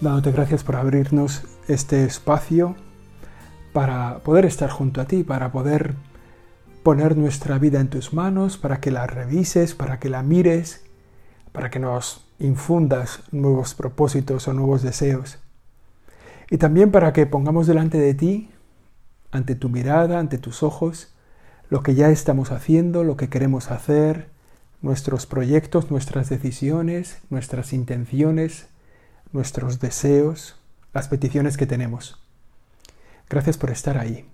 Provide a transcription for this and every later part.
dándote gracias por abrirnos este espacio para poder estar junto a ti, para poder poner nuestra vida en tus manos, para que la revises, para que la mires, para que nos infundas nuevos propósitos o nuevos deseos. Y también para que pongamos delante de ti, ante tu mirada, ante tus ojos, lo que ya estamos haciendo, lo que queremos hacer, nuestros proyectos, nuestras decisiones, nuestras intenciones, nuestros deseos, las peticiones que tenemos. Gracias por estar ahí.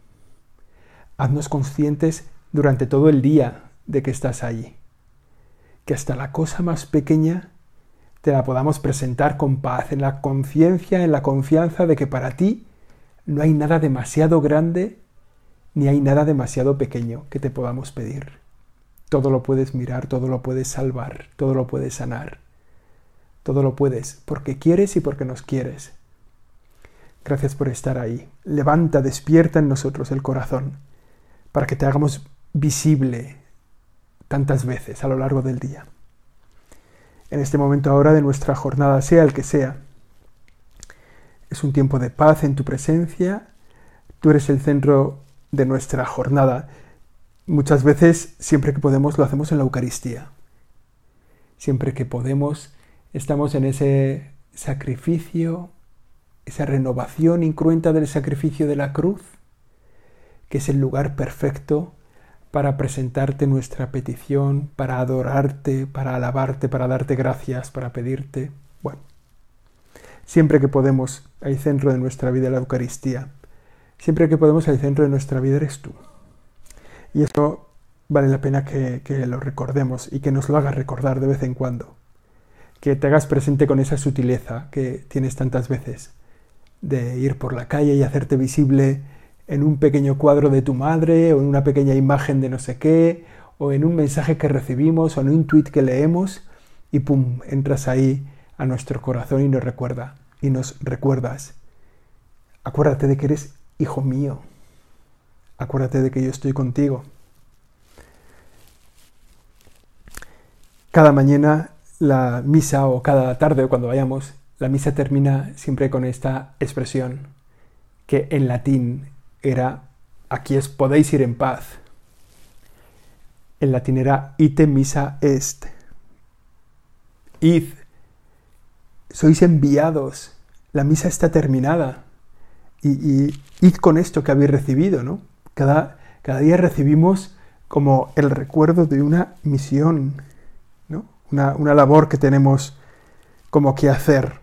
Haznos conscientes durante todo el día de que estás ahí. Que hasta la cosa más pequeña te la podamos presentar con paz, en la conciencia, en la confianza de que para ti no hay nada demasiado grande ni hay nada demasiado pequeño que te podamos pedir. Todo lo puedes mirar, todo lo puedes salvar, todo lo puedes sanar. Todo lo puedes, porque quieres y porque nos quieres. Gracias por estar ahí. Levanta, despierta en nosotros el corazón, para que te hagamos visible tantas veces a lo largo del día. En este momento ahora de nuestra jornada, sea el que sea, es un tiempo de paz en tu presencia. Tú eres el centro de nuestra jornada. Muchas veces, siempre que podemos, lo hacemos en la Eucaristía. Siempre que podemos, estamos en ese sacrificio, esa renovación incruenta del sacrificio de la cruz, que es el lugar perfecto para presentarte nuestra petición, para adorarte, para alabarte, para darte gracias, para pedirte. Bueno, siempre que podemos, hay centro de nuestra vida la Eucaristía. Siempre que podemos, el centro de nuestra vida eres tú. Y eso vale la pena que, que lo recordemos y que nos lo hagas recordar de vez en cuando que te hagas presente con esa sutileza que tienes tantas veces, de ir por la calle y hacerte visible en un pequeño cuadro de tu madre, o en una pequeña imagen de no sé qué, o en un mensaje que recibimos, o en un tweet que leemos, y pum, entras ahí a nuestro corazón y nos recuerda, y nos recuerdas. Acuérdate de que eres hijo mío. Acuérdate de que yo estoy contigo. Cada mañana la misa o cada tarde cuando vayamos, la misa termina siempre con esta expresión que en latín era aquí es podéis ir en paz. En latín era ite misa est. Id, sois enviados, la misa está terminada. Y, id con esto que habéis recibido, ¿no? Cada, cada día recibimos como el recuerdo de una misión, una, labor que tenemos como que hacer,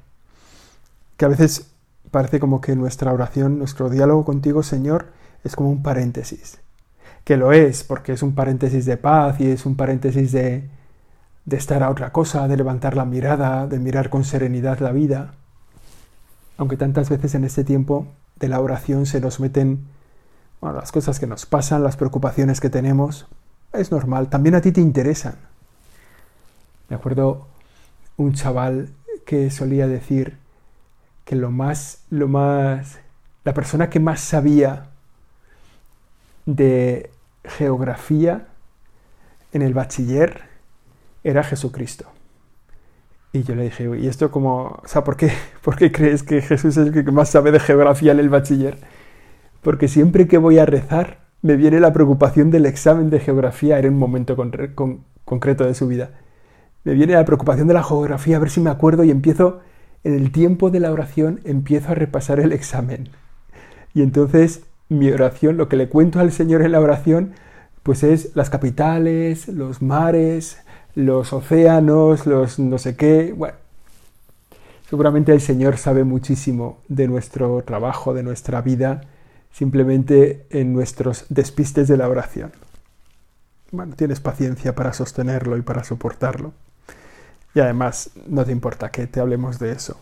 que a veces parece como que nuestra oración, nuestro diálogo contigo, Señor, es como un paréntesis, que lo es, porque es un paréntesis de paz y es un paréntesis de, de estar a otra cosa, de levantar la mirada, de mirar con serenidad la vida. Aunque tantas veces en este tiempo de la oración se nos meten las cosas que nos pasan, las preocupaciones que tenemos, es normal, también a ti te interesan. Me acuerdo un chaval que solía decir que lo más, lo más, la persona que más sabía de geografía en el bachiller era Jesucristo. Y yo le dije, ¿y esto como, o sea, ¿por qué, ¿por qué crees que Jesús es el que más sabe de geografía en el bachiller? Porque siempre que voy a rezar me viene la preocupación del examen de geografía en un momento concreto de su vida me viene la preocupación de la geografía, a ver si me acuerdo y empiezo, en el tiempo de la oración, empiezo a repasar el examen. Y entonces mi oración, lo que le cuento al Señor en la oración, pues es las capitales, los mares, los océanos, los no sé qué. Bueno, seguramente el Señor sabe muchísimo de nuestro trabajo, de nuestra vida, simplemente en nuestros despistes de la oración. Bueno, tienes paciencia para sostenerlo y para soportarlo. Y además no te importa que te hablemos de eso.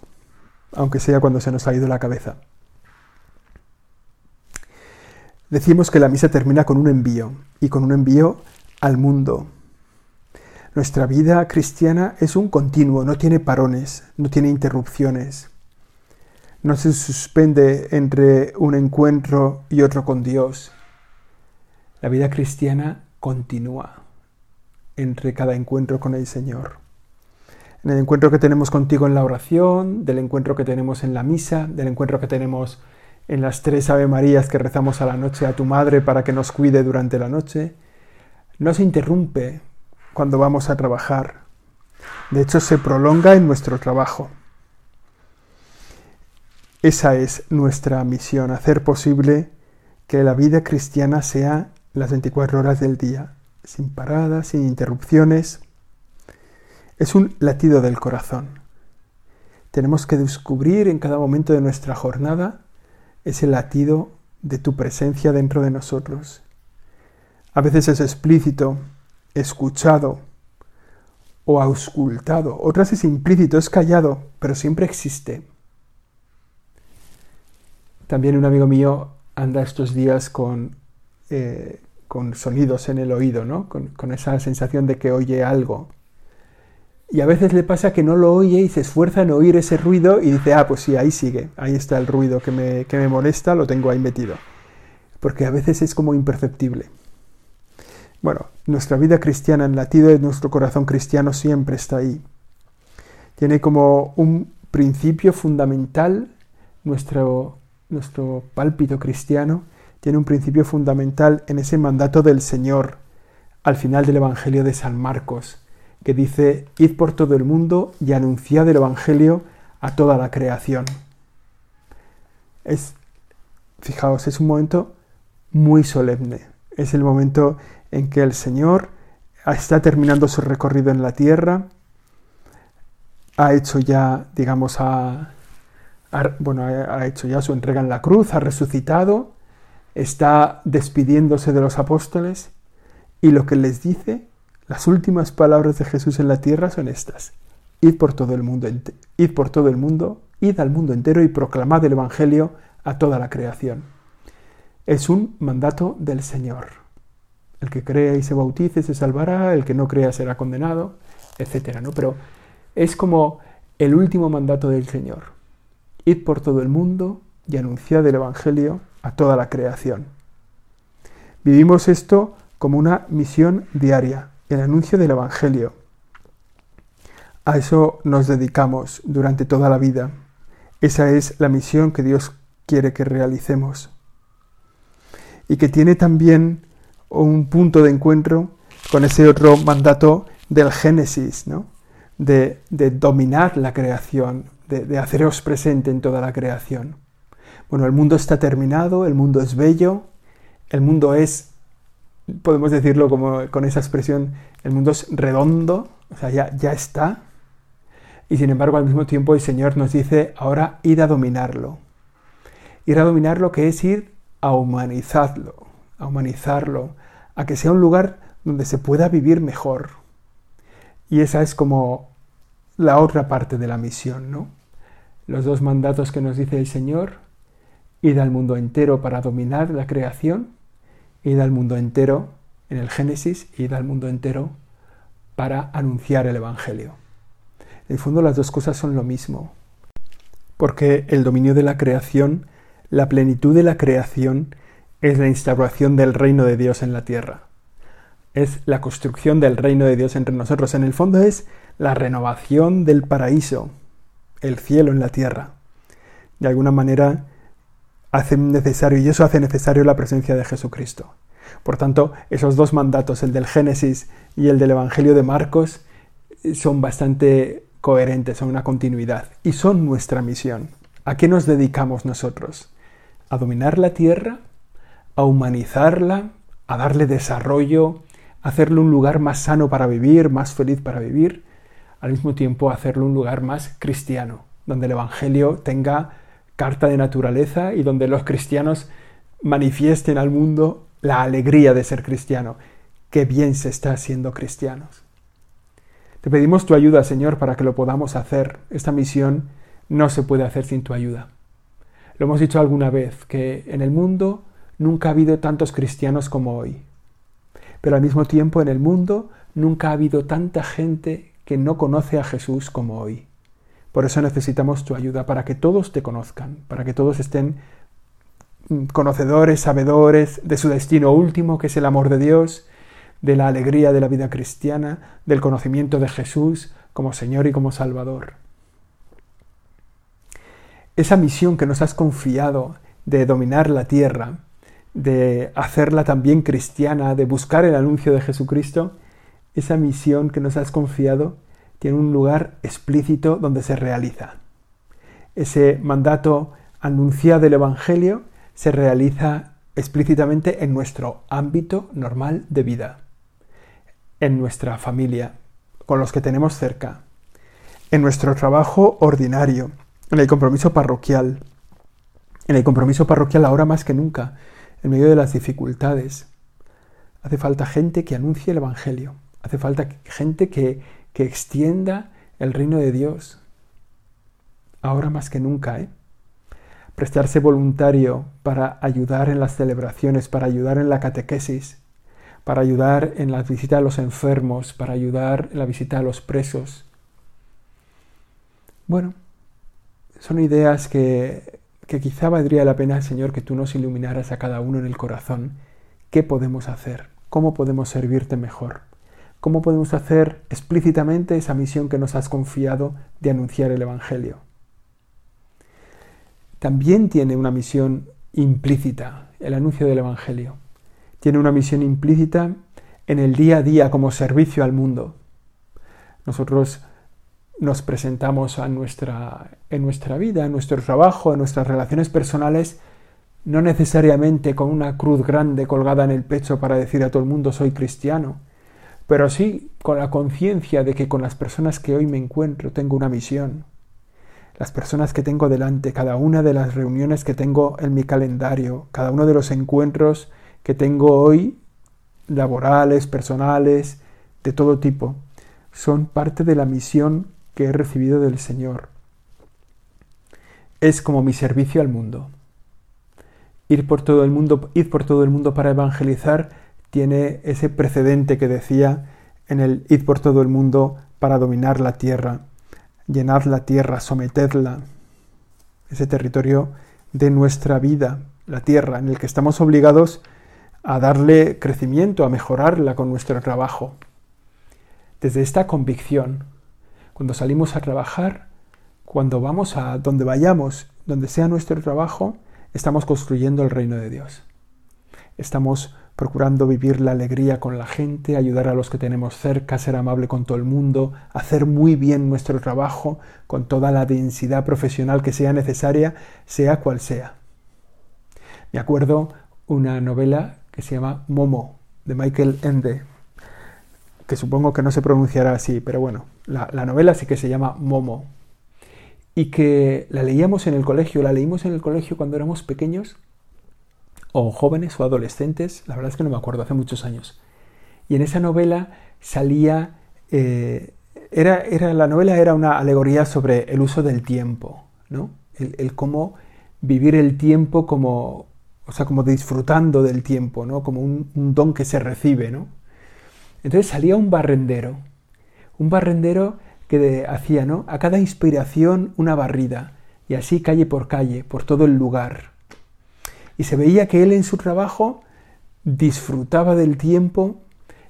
aunque sea cuando se nos ha ido la cabeza. Decimos que la misa termina con un envío, y con un envío al mundo. Nuestra vida cristiana es un continuo, no tiene parones, no tiene interrupciones. No se suspende entre un encuentro y otro con Dios. La vida cristiana continúa entre cada encuentro con el Señor. En el encuentro que tenemos contigo en la oración, del encuentro que tenemos en la misa, del encuentro que tenemos en las tres Ave Marías que rezamos a la noche a tu madre para que nos cuide durante la noche, no se interrumpe cuando vamos a trabajar. De hecho, se prolonga en nuestro trabajo. Esa es nuestra misión, hacer posible que la vida cristiana sea las 24 horas del día, sin paradas, sin interrupciones. Es un latido del corazón. Tenemos que descubrir en cada momento de nuestra jornada ese latido de tu presencia dentro de nosotros. A veces es explícito, escuchado o auscultado, otras es implícito, es callado, pero siempre existe. También un amigo mío anda estos días con, eh, con sonidos en el oído, ¿no? Con, esa sensación de que oye algo. Y a veces le pasa que no lo oye y se esfuerza en oír ese ruido y dice, ah, pues sí, ahí sigue, ahí está el ruido que me, que me molesta, lo tengo ahí metido. Porque a veces es como imperceptible. Bueno, nuestra vida cristiana, el latido de nuestro corazón cristiano siempre está ahí. Tiene como un principio fundamental nuestro, nuestro pálpito cristiano tiene un principio fundamental en ese mandato del Señor al final del Evangelio de San Marcos, que dice, id por todo el mundo y anunciad el Evangelio a toda la creación. Es, fijaos, es un momento muy solemne. Es el momento en que el Señor está terminando su recorrido en la tierra, ha hecho ya, digamos, a, bueno, ha hecho ya su entrega en la cruz, ha resucitado, está despidiéndose de los apóstoles y lo que les dice, las últimas palabras de Jesús en la tierra son estas. Id por todo el mundo, id por todo el mundo, id al mundo entero y proclamad el Evangelio a toda la creación. Es un mandato del Señor. El que crea y se bautice se salvará, el que no crea será condenado, etc. ¿no? Pero es como el último mandato del Señor. Id por todo el mundo y anunciad el Evangelio a toda la creación. Vivimos esto como una misión diaria, el anuncio del Evangelio. A eso nos dedicamos durante toda la vida. Esa es la misión que Dios quiere que realicemos. Y que tiene también un punto de encuentro con ese otro mandato del Génesis, ¿no? de, de dominar la creación, de, haceros presente en toda la creación. Bueno, el mundo está terminado, el mundo es bello, el mundo es, podemos decirlo como con esa expresión, el mundo es redondo, o sea, ya, ya está. Y sin embargo, al mismo tiempo el Señor nos dice, ahora ir a dominarlo. Ir a dominarlo que es ir a humanizarlo, a humanizarlo, a que sea un lugar donde se pueda vivir mejor. Y esa es como la otra parte de la misión, ¿no? Los dos mandatos que nos dice el Señor, id al mundo entero para dominar la creación, id al mundo entero, en el Génesis, id al mundo entero para anunciar el Evangelio. En el fondo las dos cosas son lo mismo, porque el dominio de la creación, la plenitud de la creación, es la instauración del reino de Dios en la tierra. Es la construcción del reino de Dios entre nosotros. En el fondo es la renovación del paraíso, el cielo en la tierra. De alguna manera hace necesario, y eso hace necesario la presencia de Jesucristo. Por tanto, esos dos mandatos, el del Génesis y el del Evangelio de Marcos, son bastante coherentes, son una continuidad y son nuestra misión. ¿A qué nos dedicamos nosotros? ¿A dominar la tierra? ¿A humanizarla? ¿A darle desarrollo? ¿A hacerle un lugar más sano para vivir, más feliz para vivir? al mismo tiempo hacerlo un lugar más cristiano, donde el Evangelio tenga carta de naturaleza y donde los cristianos manifiesten al mundo la alegría de ser cristiano. Qué bien se está siendo cristianos. Te pedimos tu ayuda, Señor, para que lo podamos hacer. Esta misión no se puede hacer sin tu ayuda. Lo hemos dicho alguna vez, que en el mundo nunca ha habido tantos cristianos como hoy. Pero al mismo tiempo en el mundo nunca ha habido tanta gente que no conoce a Jesús como hoy. Por eso necesitamos tu ayuda para que todos te conozcan, para que todos estén mm, conocedores, sabedores de su destino último, que es el amor de Dios, de la alegría de la vida cristiana, del conocimiento de Jesús como Señor y como Salvador. Esa misión que nos has confiado de dominar la tierra, de hacerla también cristiana, de buscar el anuncio de Jesucristo, esa misión que nos has confiado tiene un lugar explícito donde se realiza. Ese mandato anunciado del Evangelio se realiza explícitamente en nuestro ámbito normal de vida, en nuestra familia, con los que tenemos cerca, en nuestro trabajo ordinario, en el compromiso parroquial, en el compromiso parroquial ahora más que nunca, en medio de las dificultades. Hace falta gente que anuncie el Evangelio, hace falta gente que, que extienda el reino de Dios. Ahora más que nunca, ¿eh? Prestarse voluntario para ayudar en las celebraciones, para ayudar en la catequesis, para ayudar en la visita a los enfermos, para ayudar en la visita a los presos. Bueno, son ideas que, que quizá valdría la pena, Señor, que tú nos iluminaras a cada uno en el corazón. ¿Qué podemos hacer? ¿Cómo podemos servirte mejor? ¿Cómo podemos hacer explícitamente esa misión que nos has confiado de anunciar el Evangelio? También tiene una misión implícita, el anuncio del Evangelio. Tiene una misión implícita en el día a día como servicio al mundo. Nosotros nos presentamos en nuestra vida, en nuestro trabajo, en nuestras relaciones personales, no necesariamente con una cruz grande colgada en el pecho para decir a todo el mundo soy cristiano, pero sí con la conciencia de que con las personas que hoy me encuentro tengo una misión. Las personas que tengo delante, cada una de las reuniones que tengo en mi calendario, cada uno de los encuentros que tengo hoy, laborales, personales, de todo tipo, son parte de la misión que he recibido del Señor. Es como mi servicio al mundo. Ir por todo el mundo, ir por todo el mundo para evangelizar tiene ese precedente que decía en el ir por todo el mundo para dominar la tierra, llenar la tierra, someterla, ese territorio de nuestra vida, la tierra, en el que estamos obligados a darle crecimiento, a mejorarla con nuestro trabajo. Desde esta convicción, cuando salimos a trabajar, cuando vamos a donde vayamos, donde sea nuestro trabajo, estamos construyendo el reino de Dios. Estamos procurando vivir la alegría con la gente, ayudar a los que tenemos cerca, ser amable con todo el mundo, hacer muy bien nuestro trabajo con toda la densidad profesional que sea necesaria, sea cual sea. Me acuerdo una novela que se llama Momo, de Michael Ende, que supongo que no se pronunciará así, pero bueno, la, novela sí que se llama Momo, y que la leíamos en el colegio, la leímos en el colegio cuando éramos pequeños, o jóvenes o adolescentes, la verdad es que no me acuerdo, hace muchos años. Y en esa novela salía, eh, era, era, la novela era una alegoría sobre el uso del tiempo, ¿no? El, cómo vivir el tiempo como, o sea, como disfrutando del tiempo, ¿no? Como un, un don que se recibe, ¿no? Entonces salía un barrendero, un barrendero que hacía ¿no? a cada inspiración una barrida, y así calle por calle, por todo el lugar. Y se veía que él en su trabajo disfrutaba del tiempo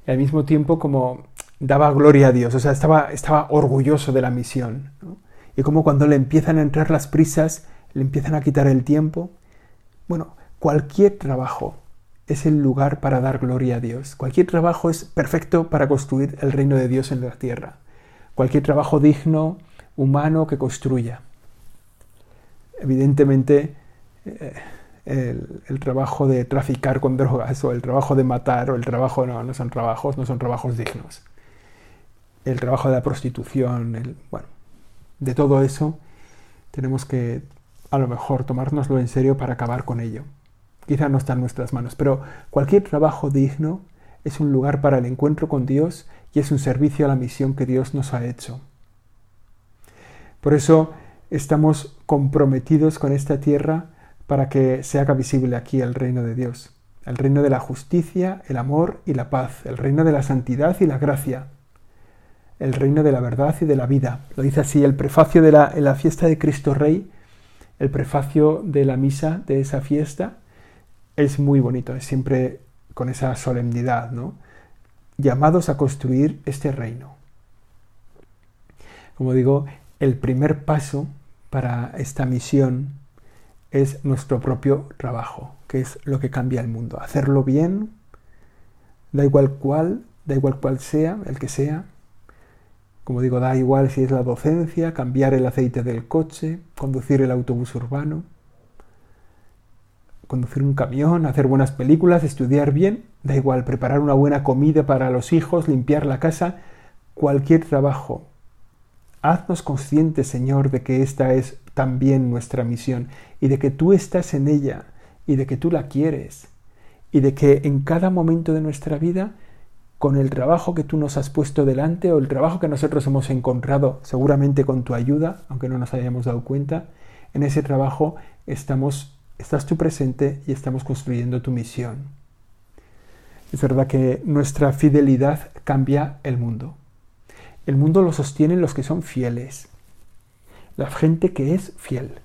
y al mismo tiempo como daba gloria a Dios, o sea, estaba, estaba orgulloso de la misión. Y como cuando le empiezan a entrar las prisas, le empiezan a quitar el tiempo. Bueno, cualquier trabajo es el lugar para dar gloria a Dios. Cualquier trabajo es perfecto para construir el reino de Dios en la tierra. Cualquier trabajo digno, humano, que construya. Evidentemente, eh, el, trabajo de traficar con drogas o el trabajo de matar o el trabajo, no, no son trabajos, no son trabajos dignos. El trabajo de la prostitución, el, bueno, de todo eso tenemos que a lo mejor tomárnoslo en serio para acabar con ello. Quizá no está en nuestras manos, pero cualquier trabajo digno es un lugar para el encuentro con Dios y es un servicio a la misión que Dios nos ha hecho. Por eso estamos comprometidos con esta tierra para que se haga visible aquí el reino de Dios, el reino de la justicia, el amor y la paz, el reino de la santidad y la gracia, el reino de la verdad y de la vida. Lo dice así el prefacio de la, la fiesta de Cristo Rey, el prefacio de la misa de esa fiesta, es muy bonito, es siempre con esa solemnidad, ¿no? Llamados a construir este reino. Como digo, el primer paso para esta misión es nuestro propio trabajo, que es lo que cambia el mundo. Hacerlo bien, da igual cuál, da igual cuál sea, el que sea. Como digo, da igual si es la docencia, cambiar el aceite del coche, conducir el autobús urbano, conducir un camión, hacer buenas películas, estudiar bien, da igual, preparar una buena comida para los hijos, limpiar la casa, cualquier trabajo Haznos conscientes, Señor, de que esta es también nuestra misión y de que tú estás en ella y de que tú la quieres y de que en cada momento de nuestra vida, con el trabajo que tú nos has puesto delante o el trabajo que nosotros hemos encontrado, seguramente con tu ayuda, aunque no nos hayamos dado cuenta, en ese trabajo estás tú presente y estamos construyendo tu misión. Es verdad que nuestra fidelidad cambia el mundo. El mundo lo sostienen los que son fieles, la gente que es fiel.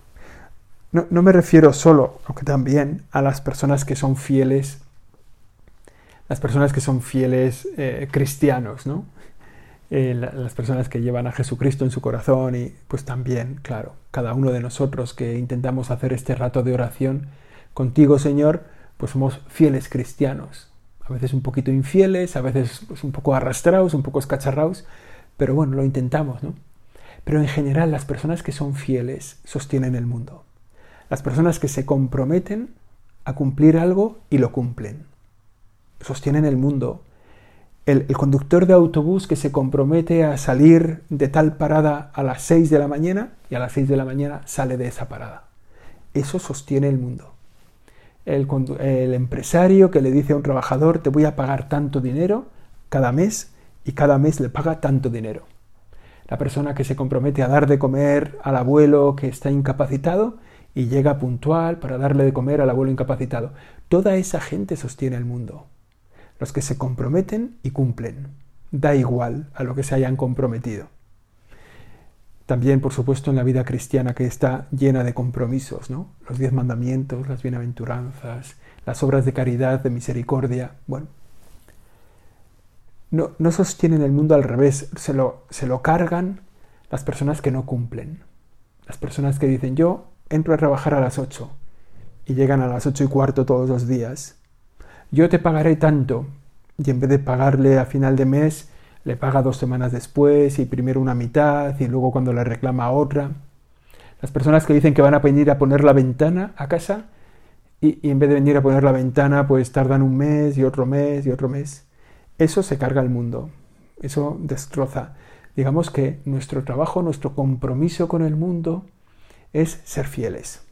No, me refiero solo, aunque también, a las personas que son fieles, las personas que son fieles eh, cristianos, ¿no? Eh, las personas que llevan a Jesucristo en su corazón y pues también, claro, cada uno de nosotros que intentamos hacer este rato de oración contigo, Señor, pues somos fieles cristianos. A veces un poquito infieles, a veces pues, un poco arrastrados, un poco escacharrados, pero bueno, lo intentamos, ¿no? Pero en general las personas que son fieles sostienen el mundo. Las personas que se comprometen a cumplir algo y lo cumplen. Sostienen el mundo. El, conductor de autobús que se compromete a salir de tal parada a las 6 de la mañana y a las 6 de la mañana sale de esa parada. Eso sostiene el mundo. El, el empresario que le dice a un trabajador te voy a pagar tanto dinero cada mes y cada mes le paga tanto dinero. La persona que se compromete a dar de comer al abuelo que está incapacitado y llega puntual para darle de comer al abuelo incapacitado. Toda esa gente sostiene el mundo. Los que se comprometen y cumplen. Da igual a lo que se hayan comprometido. También, por supuesto, en la vida cristiana que está llena de compromisos, ¿no? Los diez mandamientos, las bienaventuranzas, las obras de caridad, de misericordia. Bueno, no, no sostienen el mundo al revés, se lo, se lo cargan las personas que no cumplen. Las personas que dicen yo entro a trabajar a las 8 y llegan a las ocho y cuarto todos los días. Yo te pagaré tanto y en vez de pagarle a final de mes le paga dos semanas después y primero una mitad y luego cuando le reclama otra. Las personas que dicen que van a venir a poner la ventana a casa y, y en vez de venir a poner la ventana pues tardan un mes y otro mes y otro mes. Eso se carga el mundo, eso destroza. Digamos que nuestro trabajo, nuestro compromiso con el mundo es ser fieles,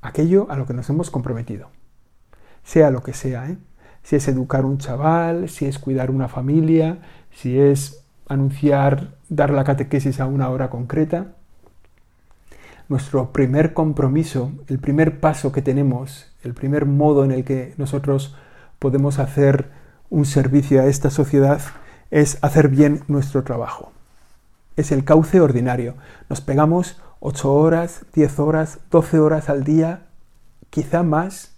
aquello a lo que nos hemos comprometido, sea lo que sea, ¿eh? si es educar un chaval, si es cuidar una familia, si es anunciar, dar la catequesis a una hora concreta. Nuestro primer compromiso, el primer paso que tenemos, el primer modo en el que nosotros podemos hacer un servicio a esta sociedad es hacer bien nuestro trabajo. Es el cauce ordinario. Nos pegamos 8 horas, 10 horas, 12 horas al día, quizá más,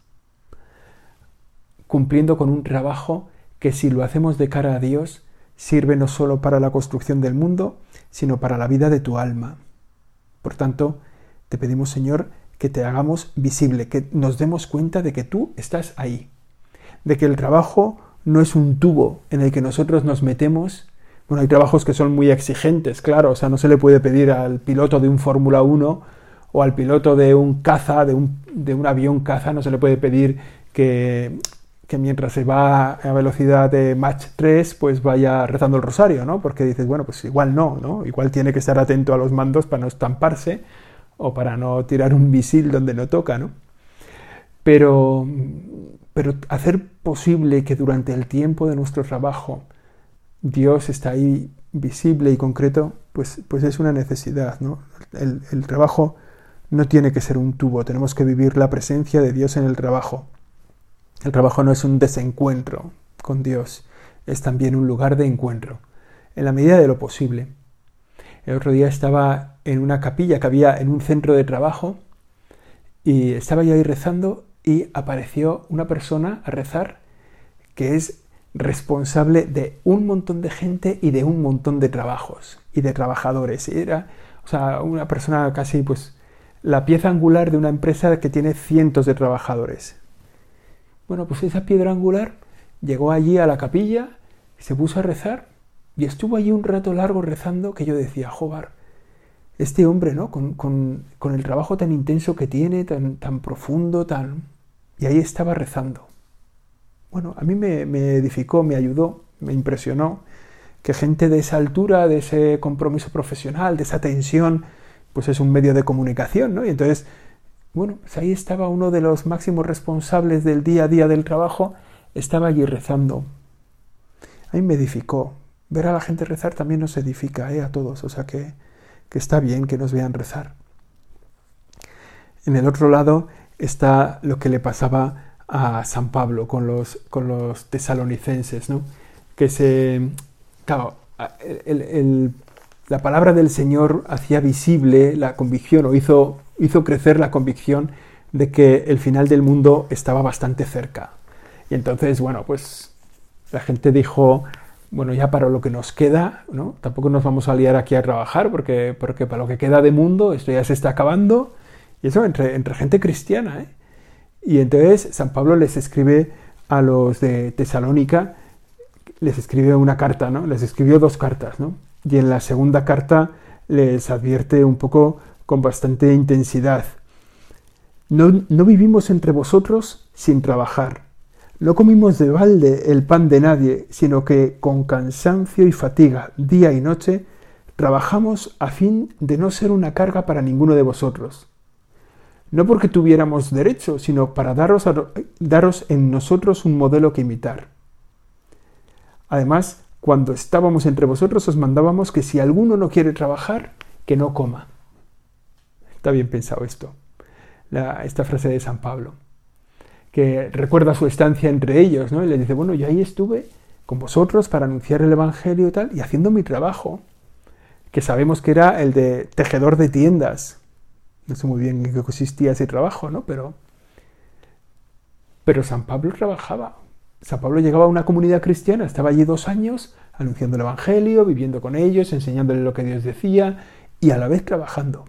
cumpliendo con un trabajo que si lo hacemos de cara a Dios, sirve no solo para la construcción del mundo, sino para la vida de tu alma. Por tanto, te pedimos, Señor, que te hagamos visible, que nos demos cuenta de que tú estás ahí, de que el trabajo no es un tubo en el que nosotros nos metemos. Bueno, hay trabajos que son muy exigentes, claro, o sea, no se le puede pedir al piloto de un Fórmula 1 o al piloto de un caza, de un, de un avión caza, no se le puede pedir que, que mientras se va a velocidad de Mach 3, pues vaya rezando el rosario, ¿no? Porque dices, bueno, pues igual no, ¿no? Igual tiene que estar atento a los mandos para no estamparse o para no tirar un misil donde no toca, ¿no? Pero pero hacer posible que durante el tiempo de nuestro trabajo Dios está ahí visible y concreto, pues, pues es una necesidad. ¿no? El, el trabajo no tiene que ser un tubo, tenemos que vivir la presencia de Dios en el trabajo. El trabajo no es un desencuentro con Dios, es también un lugar de encuentro, en la medida de lo posible. El otro día estaba en una capilla que había en un centro de trabajo y estaba yo ahí rezando y apareció una persona a rezar que es responsable de un montón de gente y de un montón de trabajos y de trabajadores. Era, o sea, una persona casi pues la pieza angular de una empresa que tiene cientos de trabajadores. Bueno, pues esa piedra angular llegó allí a la capilla, se puso a rezar y estuvo allí un rato largo rezando que yo decía, jobar, este hombre, ¿no? Con, con, con, el trabajo tan intenso que tiene, tan, tan profundo, tan... Y ahí estaba rezando. Bueno, a mí me, edificó, me ayudó, me impresionó que gente de esa altura, de ese compromiso profesional, de esa tensión, pues es un medio de comunicación, ¿no? Y entonces, bueno, pues ahí estaba uno de los máximos responsables del día a día del trabajo, estaba allí rezando. A mí me edificó. Ver a la gente rezar también nos edifica, ¿eh? A todos, o sea que que está bien que nos vean rezar. En el otro lado está lo que le pasaba a San Pablo con los, con los tesalonicenses, ¿no? que se... Claro, la palabra del Señor hacía visible la convicción o hizo, hizo crecer la convicción de que el final del mundo estaba bastante cerca. Y entonces, bueno, pues la gente dijo, bueno, ya para lo que nos queda, ¿no? Tampoco nos vamos a liar aquí a trabajar porque, porque para lo que queda de mundo esto ya se está acabando. Y eso entre, gente cristiana. ¿eh? Y entonces San Pablo les escribe a los de Tesalónica, les escribe una carta, ¿no? Les escribió dos cartas, ¿no? Y en la segunda carta les advierte un poco con bastante intensidad. No vivimos entre vosotros sin trabajar no comimos de balde el pan de nadie, sino que con cansancio y fatiga, día y noche, trabajamos a fin de no ser una carga para ninguno de vosotros. No porque tuviéramos derecho, sino para daros, daros en nosotros un modelo que imitar. Además, cuando estábamos entre vosotros os mandábamos que si alguno no quiere trabajar, que no coma. Está bien pensado esto, esta frase de San Pablo que recuerda su estancia entre ellos, ¿no? Y le dice, bueno, yo ahí estuve con vosotros para anunciar el Evangelio y tal, y haciendo mi trabajo, que sabemos que era el de tejedor de tiendas. No sé muy bien en qué consistía ese trabajo, ¿no? Pero, pero San Pablo trabajaba. San Pablo llegaba a una comunidad cristiana, estaba allí dos años anunciando el Evangelio, viviendo con ellos, enseñándoles lo que Dios decía y a la vez trabajando.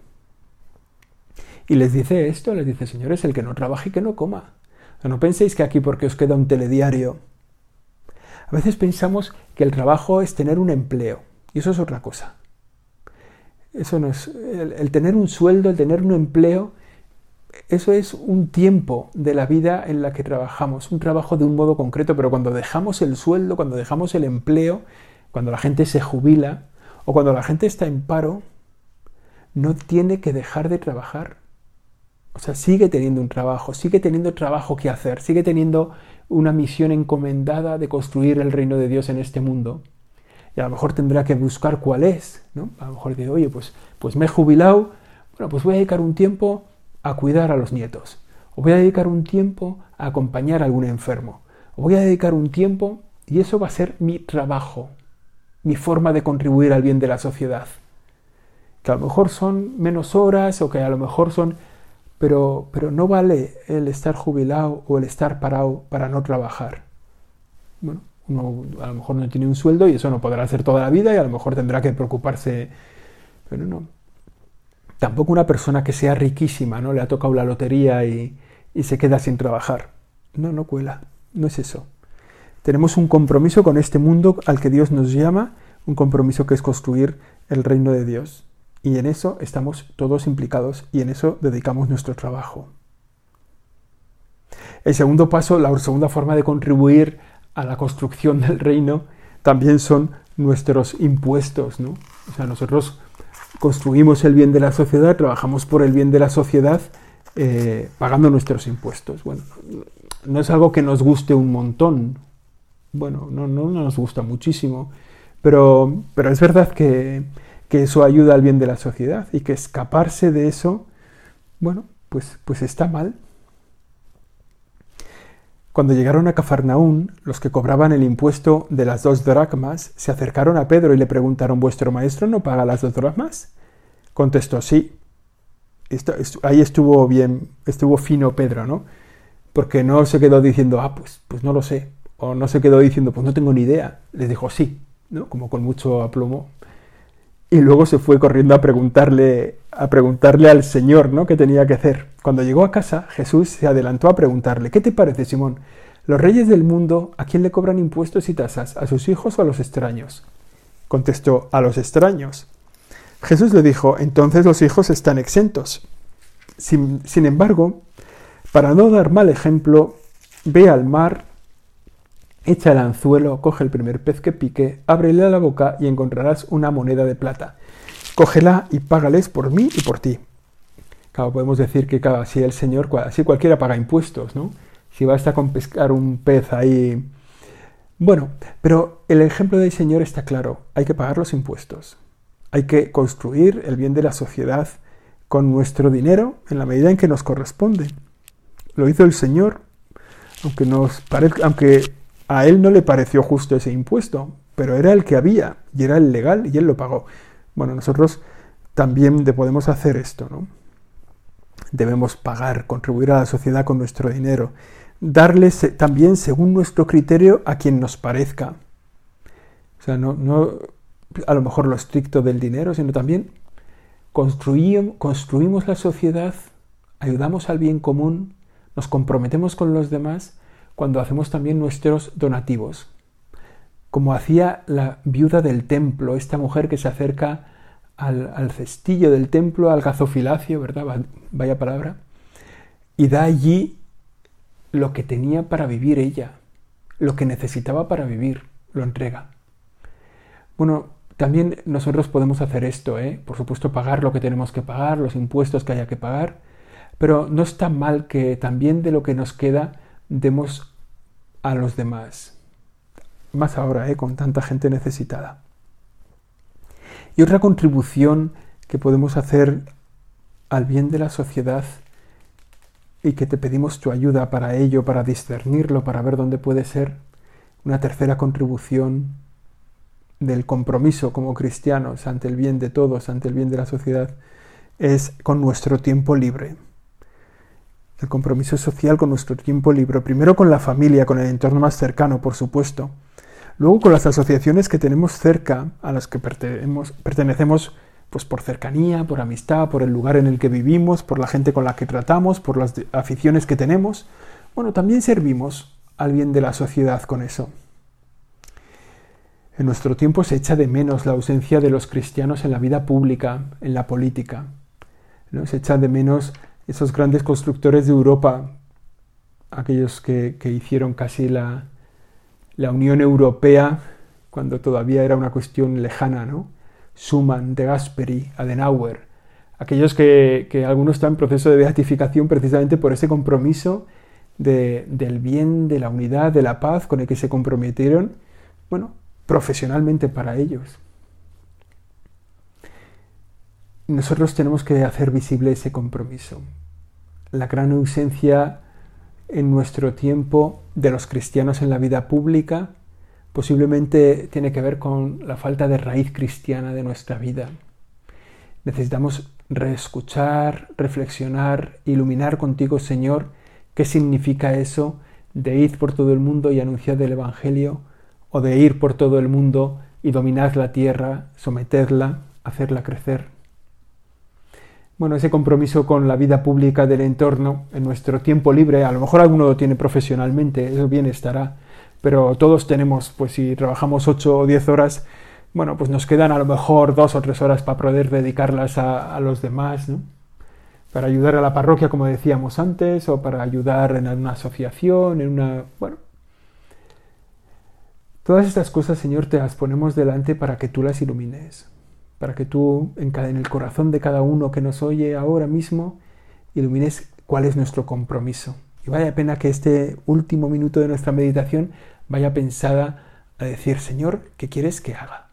Y les dice esto, les dice, señores, el que no trabaje y que no coma. No penséis que aquí porque os queda un telediario. A veces pensamos que el trabajo es tener un empleo y eso es otra cosa. Eso no es el, tener un sueldo, el tener un empleo, eso es un tiempo de la vida en la que trabajamos, un trabajo de un modo concreto, pero cuando dejamos el sueldo, cuando dejamos el empleo, cuando la gente se jubila o cuando la gente está en paro, no tiene que dejar de trabajar. O sea, sigue teniendo un trabajo, sigue teniendo trabajo que hacer, sigue teniendo una misión encomendada de construir el reino de Dios en este mundo. Y a lo mejor tendrá que buscar cuál es, ¿no? A lo mejor dice, oye, pues, pues me he jubilado, bueno, pues voy a dedicar un tiempo a cuidar a los nietos, o voy a dedicar un tiempo a acompañar a algún enfermo, o voy a dedicar un tiempo, y eso va a ser mi trabajo, mi forma de contribuir al bien de la sociedad. Que a lo mejor son menos horas, o que a lo mejor son pero, pero no vale el estar jubilado o el estar parado para no trabajar. Bueno, uno a lo mejor no tiene un sueldo y eso no podrá hacer toda la vida y a lo mejor tendrá que preocuparse, pero no. Tampoco una persona que sea riquísima, ¿no? Le ha tocado la lotería y, y se queda sin trabajar. No, no cuela, no es eso. Tenemos un compromiso con este mundo al que Dios nos llama, un compromiso que es construir el reino de Dios. Y en eso estamos todos implicados y en eso dedicamos nuestro trabajo. El segundo paso, la segunda forma de contribuir a la construcción del reino, también son nuestros impuestos. ¿no? O sea, nosotros construimos el bien de la sociedad, trabajamos por el bien de la sociedad, eh, pagando nuestros impuestos. Bueno, no es algo que nos guste un montón. Bueno, no, no nos gusta muchísimo, Pero, pero es verdad que, que eso ayuda al bien de la sociedad y que escaparse de eso, bueno, pues, pues está mal. Cuando llegaron a Cafarnaún, los que cobraban el impuesto de las dos dracmas se acercaron a Pedro y le preguntaron, ¿vuestro maestro no paga las dos dracmas? Contestó, sí. ahí estuvo bien, estuvo fino Pedro, ¿no? Porque no se quedó diciendo, ah, pues, pues no lo sé. O no se quedó diciendo, pues no tengo ni idea. Les dijo, sí, ¿no? Como con mucho aplomo y luego se fue corriendo a preguntarle, a preguntarle al Señor, ¿no? ¿Qué tenía que hacer? Cuando llegó a casa, Jesús se adelantó a preguntarle, ¿qué te parece, Simón? ¿Los reyes del mundo a quién le cobran impuestos y tasas? ¿A sus hijos o a los extraños? Contestó, a los extraños. Jesús le dijo, entonces los hijos están exentos. Sin, sin embargo, para no dar mal ejemplo, ve al mar Echa el anzuelo, coge el primer pez que pique, ábrele la boca y encontrarás una moneda de plata. Cógela y págales por mí y por ti. Claro, podemos decir que claro, así el Señor, así cualquiera paga impuestos, ¿no? Si basta con pescar un pez ahí. Bueno, pero el ejemplo del Señor está claro, hay que pagar los impuestos. Hay que construir el bien de la sociedad con nuestro dinero en la medida en que nos corresponde. Lo hizo el Señor, aunque nos parezca, aunque a él no le pareció justo ese impuesto, pero era el que había y era el legal y él lo pagó. Bueno, nosotros también podemos hacer esto, ¿no? Debemos pagar, contribuir a la sociedad con nuestro dinero, darle también según nuestro criterio a quien nos parezca. O sea, no, a lo mejor lo estricto del dinero, sino también construimos la sociedad, ayudamos al bien común, nos comprometemos con los demás cuando hacemos también nuestros donativos. Como hacía la viuda del templo, esta mujer que se acerca al, cestillo del templo, al gazofilacio, ¿verdad? Vaya palabra, y da allí lo que tenía para vivir ella, lo que necesitaba para vivir, lo entrega. Bueno, también nosotros podemos hacer esto, ¿eh? por supuesto pagar lo que tenemos que pagar, los impuestos que haya que pagar, pero no está mal que también de lo que nos queda demos a los demás. Más ahora, ¿eh? con tanta gente necesitada. Y otra contribución que podemos hacer al bien de la sociedad y que te pedimos tu ayuda para ello, para discernirlo, para ver dónde puede ser, una tercera contribución del compromiso como cristianos ante el bien de todos, ante el bien de la sociedad, es con nuestro tiempo libre el compromiso social con nuestro tiempo libre, primero con la familia, con el entorno más cercano, por supuesto, luego con las asociaciones que tenemos cerca, a las que pertenecemos, pues por cercanía, por amistad, por el lugar en el que vivimos, por la gente con la que tratamos, por las aficiones que tenemos. Bueno, también servimos al bien de la sociedad con eso. En nuestro tiempo se echa de menos la ausencia de los cristianos en la vida pública, en la política. ¿no? Se echa de menos esos grandes constructores de Europa, aquellos que, hicieron casi la, Unión Europea cuando todavía era una cuestión lejana, ¿no? Schumann, De Gasperi, Adenauer, aquellos que, algunos están en proceso de beatificación precisamente por ese compromiso del bien, de la unidad, de la paz con el que se comprometieron, bueno, profesionalmente para ellos. Nosotros tenemos que hacer visible ese compromiso. La gran ausencia en nuestro tiempo de los cristianos en la vida pública posiblemente tiene que ver con la falta de raíz cristiana de nuestra vida. Necesitamos reescuchar, reflexionar, iluminar contigo, Señor, qué significa eso de ir por todo el mundo y anunciar el Evangelio, o de ir por todo el mundo y dominar la tierra, someterla, hacerla crecer bueno, ese compromiso con la vida pública del entorno en nuestro tiempo libre, a lo mejor alguno lo tiene profesionalmente, eso bien estará, pero todos tenemos, pues si trabajamos 8 o 10 horas, bueno, pues nos quedan a lo mejor dos o tres horas para poder dedicarlas a, los demás, ¿no? Para ayudar a la parroquia, como decíamos antes, o para ayudar en una asociación, en una... Bueno. Todas estas cosas, Señor, te las ponemos delante para que tú las ilumines para que tú en, el corazón de cada uno que nos oye ahora mismo ilumines cuál es nuestro compromiso. Y vaya pena que este último minuto de nuestra meditación vaya pensada a decir, Señor, ¿qué quieres que haga?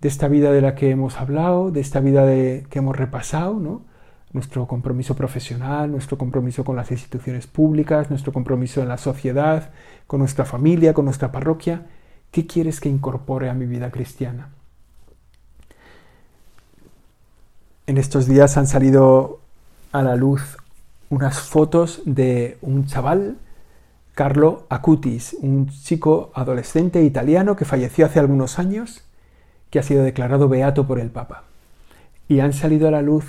de esta vida de la que hemos hablado, de esta vida de, que hemos repasado, ¿no? nuestro compromiso profesional, nuestro compromiso con las instituciones públicas, nuestro compromiso en la sociedad, con nuestra familia, con nuestra parroquia. ¿Qué quieres que incorpore a mi vida cristiana? En estos días han salido a la luz unas fotos de un chaval, Carlo Acutis, un chico adolescente italiano que falleció hace algunos años, que ha sido declarado beato por el Papa. Y han salido a la luz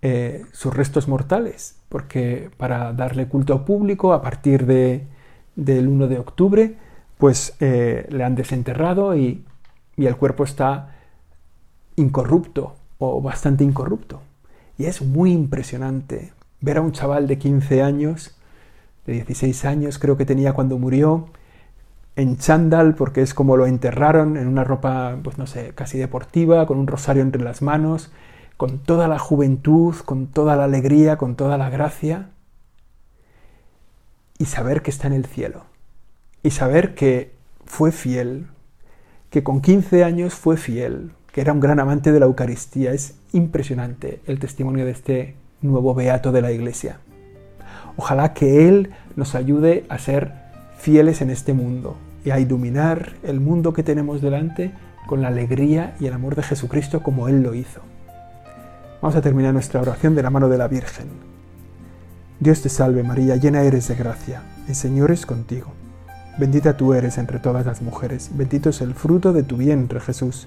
eh, sus restos mortales, porque para darle culto público a partir de, del 1 de octubre, pues eh, le han desenterrado y, y el cuerpo está incorrupto o bastante incorrupto. Y es muy impresionante ver a un chaval de 15 años, de 16 años creo que tenía cuando murió, en chándal, porque es como lo enterraron, en una ropa, pues no sé, casi deportiva, con un rosario entre las manos, con toda la juventud, con toda la alegría, con toda la gracia, y saber que está en el cielo, y saber que fue fiel, que con 15 años fue fiel, que era un gran amante de la Eucaristía. Es impresionante el testimonio de este nuevo beato de la Iglesia. Ojalá que Él nos ayude a ser fieles en este mundo y a iluminar el mundo que tenemos delante con la alegría y el amor de Jesucristo como Él lo hizo. Vamos a terminar nuestra oración de la mano de la Virgen. Dios te salve María, llena eres de gracia, el Señor es contigo. Bendita tú eres entre todas las mujeres, bendito es el fruto de tu vientre Jesús.